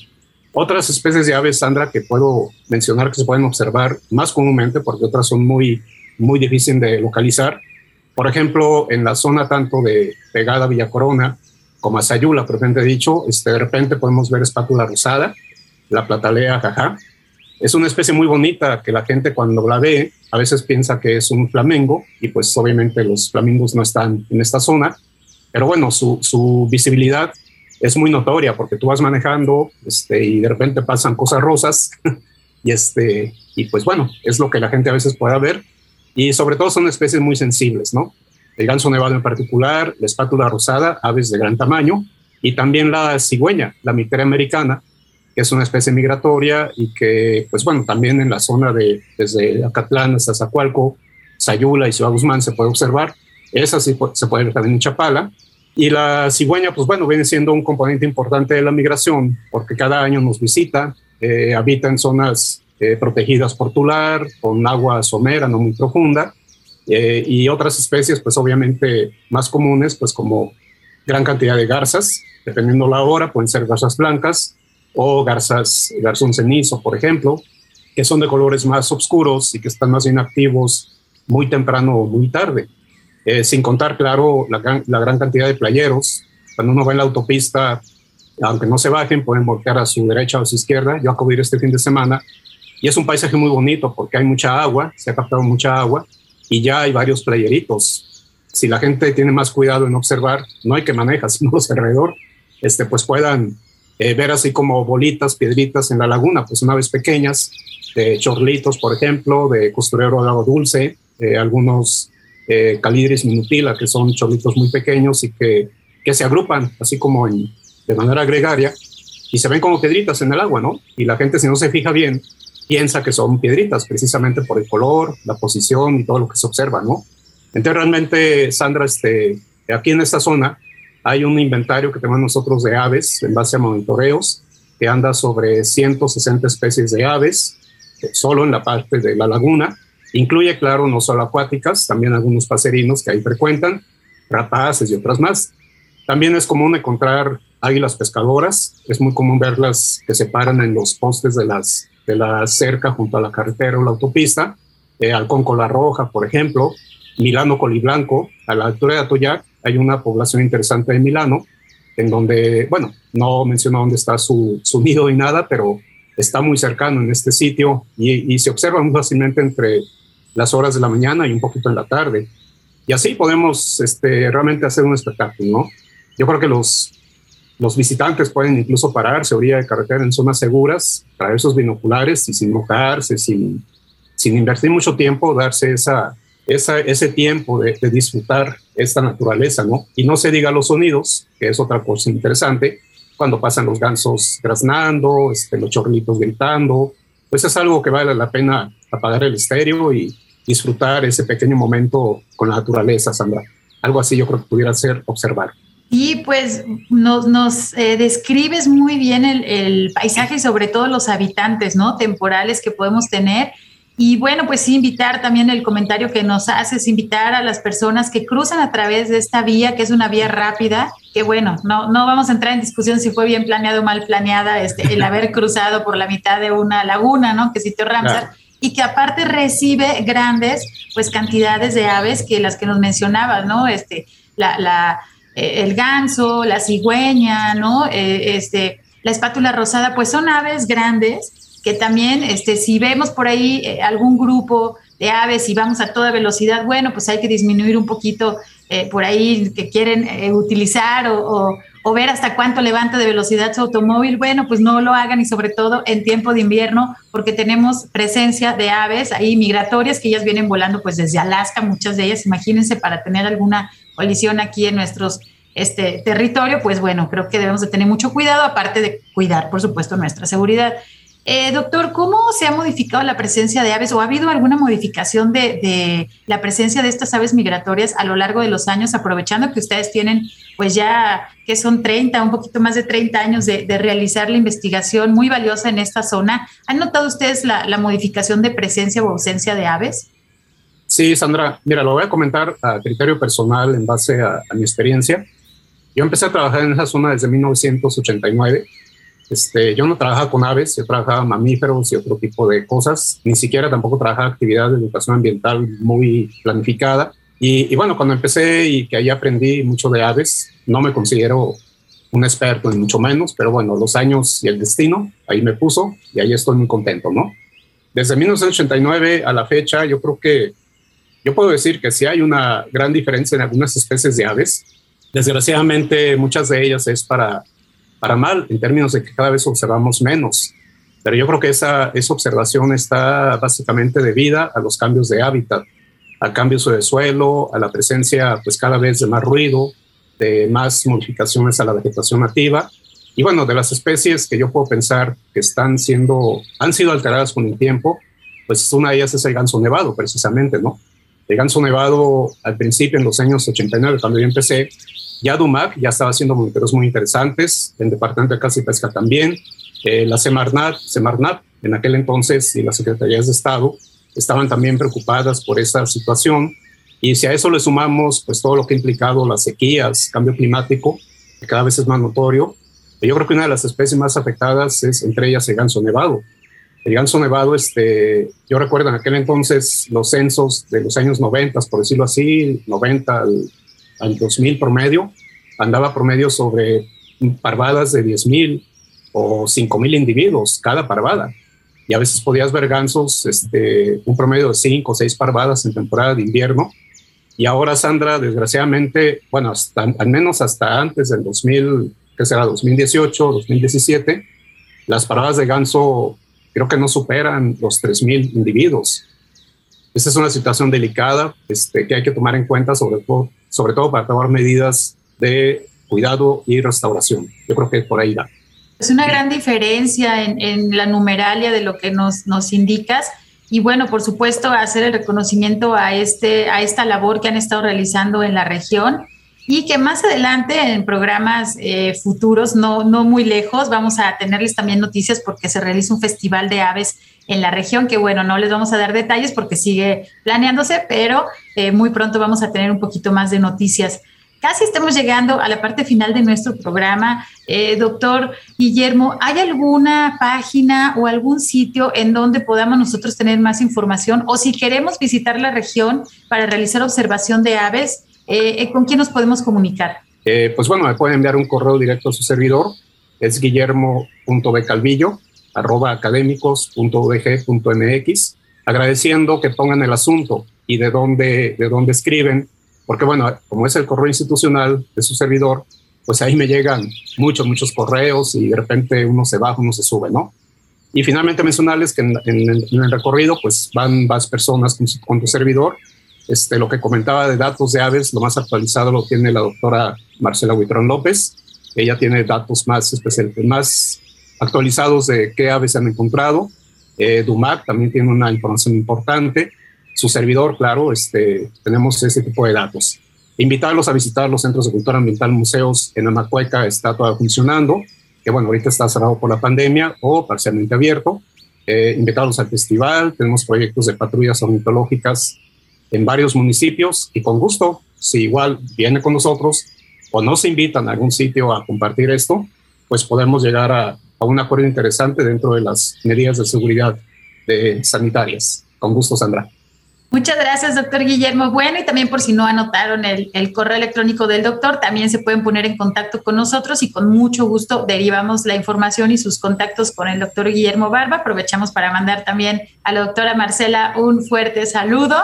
Otras especies de aves, Sandra, que puedo mencionar que se pueden observar más comúnmente porque otras son muy, muy difíciles de localizar. Por ejemplo, en la zona tanto de Pegada Villa Corona como a Sayula, propiamente dicho, este, de repente podemos ver espátula rosada, la platalea jaja. Es una especie muy bonita que la gente cuando la ve a veces piensa que es un flamengo y pues obviamente los flamingos no están en esta zona, pero bueno, su, visibilidad es muy notoria porque tú vas manejando este, y de repente pasan cosas rosas y, este, y pues bueno, es lo que la gente a veces pueda ver y sobre todo son especies muy sensibles, ¿no? el ganso nevado en particular, la espátula rosada, aves de gran tamaño, y también la cigüeña, la mitera americana, que es una especie migratoria y que, pues bueno, también en la zona de desde Acatlán hasta Zacualco, Sayula y Ciudad Guzmán se puede observar. Esa sí se puede ver también en Chapala. Y la cigüeña, pues bueno, viene siendo un componente importante de la migración porque cada año nos visita, eh, habita en zonas eh, protegidas por tular, con agua somera, no muy profunda, eh, y otras especies, pues obviamente más comunes, pues como gran cantidad de garzas, dependiendo la hora, pueden ser garzas blancas o garzas, garzón cenizo, por ejemplo, que son de colores más oscuros y que están más inactivos muy temprano o muy tarde. Eh, sin contar, claro, la gran, cantidad de playeros. Cuando uno va en la autopista, aunque no se bajen, pueden voltear a su derecha o a su izquierda. Yo acabo de ir este fin de semana y es un paisaje muy bonito porque hay mucha agua, se ha captado mucha agua y ya hay varios playeritos. Si la gente tiene más cuidado en observar, no hay que manejar, sino los alrededor, este, pues puedan eh, ver así como bolitas, piedritas en la laguna, pues una vez pequeñas, chorlitos, por ejemplo, de costurero de agua dulce, algunos eh, calidris minutila, que son chorlitos muy pequeños y que, que se agrupan así como de manera gregaria y se ven como piedritas en el agua, ¿no? Y la gente si no se fija bien, piensa que son piedritas, precisamente por el color, la posición y todo lo que se observa, ¿no? Entonces, realmente, Sandra, este, aquí en esta zona hay un inventario que tenemos nosotros de aves en base a monitoreos que anda sobre 160 especies de aves, eh, solo en la parte de la laguna. Incluye, claro, no solo acuáticas, también algunos paserinos que ahí frecuentan, rapaces y otras más. También es común encontrar águilas pescadoras, es muy común verlas que se paran en los postes de las de la cerca junto a la carretera o la autopista, eh, Halcón Cola Roja, por ejemplo, Milano Coliblanco, a la altura de Atoyac, hay una población interesante de Milano, en donde, bueno, no menciono dónde está su, su nido y nada, pero está muy cercano en este sitio y, se observa muy fácilmente entre las horas de la mañana y un poquito en la tarde. Y así podemos este, realmente hacer un espectáculo, ¿no? Yo creo que los, los visitantes pueden incluso pararse a orilla de carretera en zonas seguras, traer esos binoculares y sin mojarse, sin, sin invertir mucho tiempo, darse esa, esa ese tiempo de, disfrutar esta naturaleza, ¿no? Y no se diga los sonidos, que es otra cosa interesante, cuando pasan los gansos graznando, este, los chorlitos gritando, pues es algo que vale la pena apagar el estéreo y disfrutar ese pequeño momento con la naturaleza, Sandra. Algo así yo creo que pudiera ser observar.
Y pues nos, nos eh, describes muy bien el, el, paisaje y sobre todo los habitantes, ¿no? Temporales que podemos tener. Y bueno, pues sí, invitar también el comentario que nos haces, invitar a las personas que cruzan a través de esta vía, que es una vía rápida, que bueno, no, no vamos a entrar en discusión si fue bien planeado o mal planeada este, el haber cruzado por la mitad de una laguna, ¿no? Que sitio Ramsar. Y que aparte recibe grandes, pues, cantidades de aves que las que nos mencionabas, ¿no? Este, la, la eh, el ganso, la cigüeña, ¿no? Eh, este, la espátula rosada, pues son aves grandes que también, este, si vemos por ahí eh, algún grupo de aves y vamos a toda velocidad, bueno, pues hay que disminuir un poquito por ahí que quieren utilizar o, o, ver hasta cuánto levanta de velocidad su automóvil, bueno, pues no lo hagan y sobre todo en tiempo de invierno, porque tenemos presencia de aves ahí migratorias que ellas vienen volando pues desde Alaska, muchas de ellas, imagínense, para tener alguna colisión aquí en nuestros este territorio, pues bueno, creo que debemos de tener mucho cuidado, aparte de cuidar, por supuesto, nuestra seguridad. Eh, doctor, ¿cómo se ha modificado la presencia de aves o ha habido alguna modificación de, la presencia de estas aves migratorias a lo largo de los años, aprovechando que ustedes tienen pues ya que son 30, un poquito más de 30 años de, realizar la investigación muy valiosa en esta zona? ¿Han notado ustedes la, la modificación de presencia o ausencia de aves?
Sí, Sandra, mira, lo voy a comentar a criterio personal en base a, a mi experiencia. Yo empecé a trabajar en esa zona desde 1989. Este, yo no trabajaba con aves, yo trabajaba mamíferos y otro tipo de cosas. Ni siquiera tampoco trabajaba actividad de educación ambiental muy planificada. Y, y, bueno, cuando empecé y que ahí aprendí mucho de aves, no me considero un experto, ni mucho menos, pero bueno, los años y el destino ahí me puso y ahí estoy muy contento, ¿no? Desde 1989 a la fecha, yo creo que yo puedo decir que sí hay una gran diferencia en algunas especies de aves. Desgraciadamente, muchas de ellas es para, para mal, en términos de que cada vez observamos menos. Pero yo creo que esa, esa observación está básicamente debida a los cambios de hábitat, a cambios de suelo, a la presencia pues cada vez de más ruido, de más modificaciones a la vegetación nativa. Y bueno, de las especies que yo puedo pensar que están siendo, han sido alteradas con el tiempo, pues una de ellas es el ganso nevado, precisamente, ¿no? de ganso nevado al principio, en los años 89, cuando yo empecé, ya Dumac ya estaba haciendo monitoreos muy interesantes, el Departamento de Caza y Pesca también, eh, la Semarnat, Semarnat en aquel entonces y las Secretarías de Estado estaban también preocupadas por esta situación. Y si a eso le sumamos pues todo lo que ha implicado las sequías, cambio climático, que cada vez es más notorio, yo creo que una de las especies más afectadas es entre ellas el ganso nevado. El ganso nevado, este, yo recuerdo en aquel entonces los censos de los años 90, por decirlo así, 90 al, al 2000 promedio, andaba promedio sobre parvadas de 10.000 o 5.000 individuos cada parvada. Y a veces podías ver gansos, este, un promedio de 5 o 6 parvadas en temporada de invierno. Y ahora, Sandra, desgraciadamente, bueno, hasta, al menos hasta antes del 2000, que será 2018, 2017, las parvadas de ganso creo que no superan los 3.000 individuos. Esta es una situación delicada este, que hay que tomar en cuenta, sobre todo, sobre todo para tomar medidas de cuidado y restauración. Yo creo que por ahí da.
Es una gran diferencia en, en la numeralia de lo que nos, nos indicas. Y bueno, por supuesto, hacer el reconocimiento a, este, a esta labor que han estado realizando en la región y que más adelante en programas eh, futuros, no, no muy lejos, vamos a tenerles también noticias porque se realiza un festival de aves en la región, que bueno, no les vamos a dar detalles porque sigue planeándose, pero eh, muy pronto vamos a tener un poquito más de noticias. Casi estamos llegando a la parte final de nuestro programa. Eh, doctor Guillermo, ¿hay alguna página o algún sitio en donde podamos nosotros tener más información? O si queremos visitar la región para realizar observación de aves, eh, ¿Con quién nos podemos comunicar?
Pues bueno, me pueden enviar un correo directo a su servidor, es guillermo.becalvillo, arroba académicos.udg.mx, agradeciendo que pongan el asunto y de dónde, de dónde escriben, porque bueno, como es el correo institucional de su servidor, pues ahí me llegan muchos, muchos correos y de repente uno se baja, uno se sube, ¿no? Y finalmente mencionarles que en, en, en el recorrido pues van más personas con, con tu servidor este, lo que comentaba de datos de aves, lo más actualizado lo tiene la doctora Marcela Huitrón López. Ella tiene datos más, especiales, más actualizados de qué aves se han encontrado. Eh, Dumac también tiene una información importante. Su servidor, claro, este, tenemos ese tipo de datos. Invitarlos a visitar los centros de cultura ambiental, museos en Amacueca está todo funcionando, que bueno, ahorita está cerrado por la pandemia o parcialmente abierto. Eh, invitarlos al festival, tenemos proyectos de patrullas ornitológicas en varios municipios y con gusto, si igual viene con nosotros o nos invitan a algún sitio a compartir esto, pues podemos llegar a, a un acuerdo interesante dentro de las medidas de seguridad de sanitarias. Con gusto, Sandra.
Muchas gracias, doctor Guillermo. Bueno, y también por si no anotaron el, el, correo electrónico del doctor, también se pueden poner en contacto con nosotros y con mucho gusto derivamos la información y sus contactos con el doctor Guillermo Barba. Aprovechamos para mandar también a la doctora Marcela un fuerte saludo.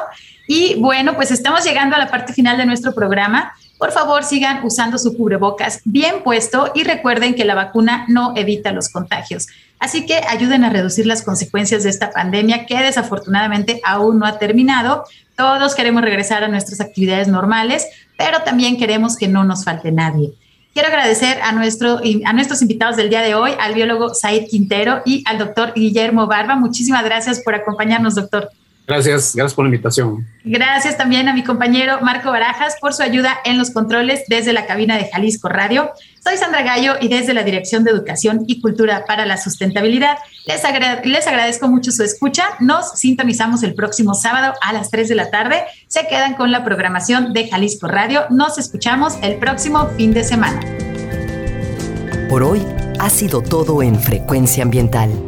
Y bueno, pues estamos llegando a la parte final de nuestro programa. Por favor, sigan usando su cubrebocas bien puesto y recuerden que la vacuna no evita los contagios. Así que ayuden a reducir las consecuencias de esta pandemia que desafortunadamente aún no ha terminado. Todos queremos regresar a nuestras actividades normales, pero también queremos que no nos falte nadie. Quiero agradecer a, nuestro, a nuestros invitados del día de hoy, al biólogo Said Quintero y al doctor Guillermo Barba. Muchísimas gracias por acompañarnos, doctor.
Gracias, gracias por la invitación.
Gracias también a mi compañero Marco Barajas por su ayuda en los controles desde la cabina de Jalisco Radio. Soy Sandra Gallo y desde la Dirección de Educación y Cultura para la Sustentabilidad les, agra les agradezco mucho su escucha. Nos sintonizamos el próximo sábado a las 3 de la tarde. Se quedan con la programación de Jalisco Radio. Nos escuchamos el próximo fin de semana.
Por hoy ha sido todo en Frecuencia Ambiental.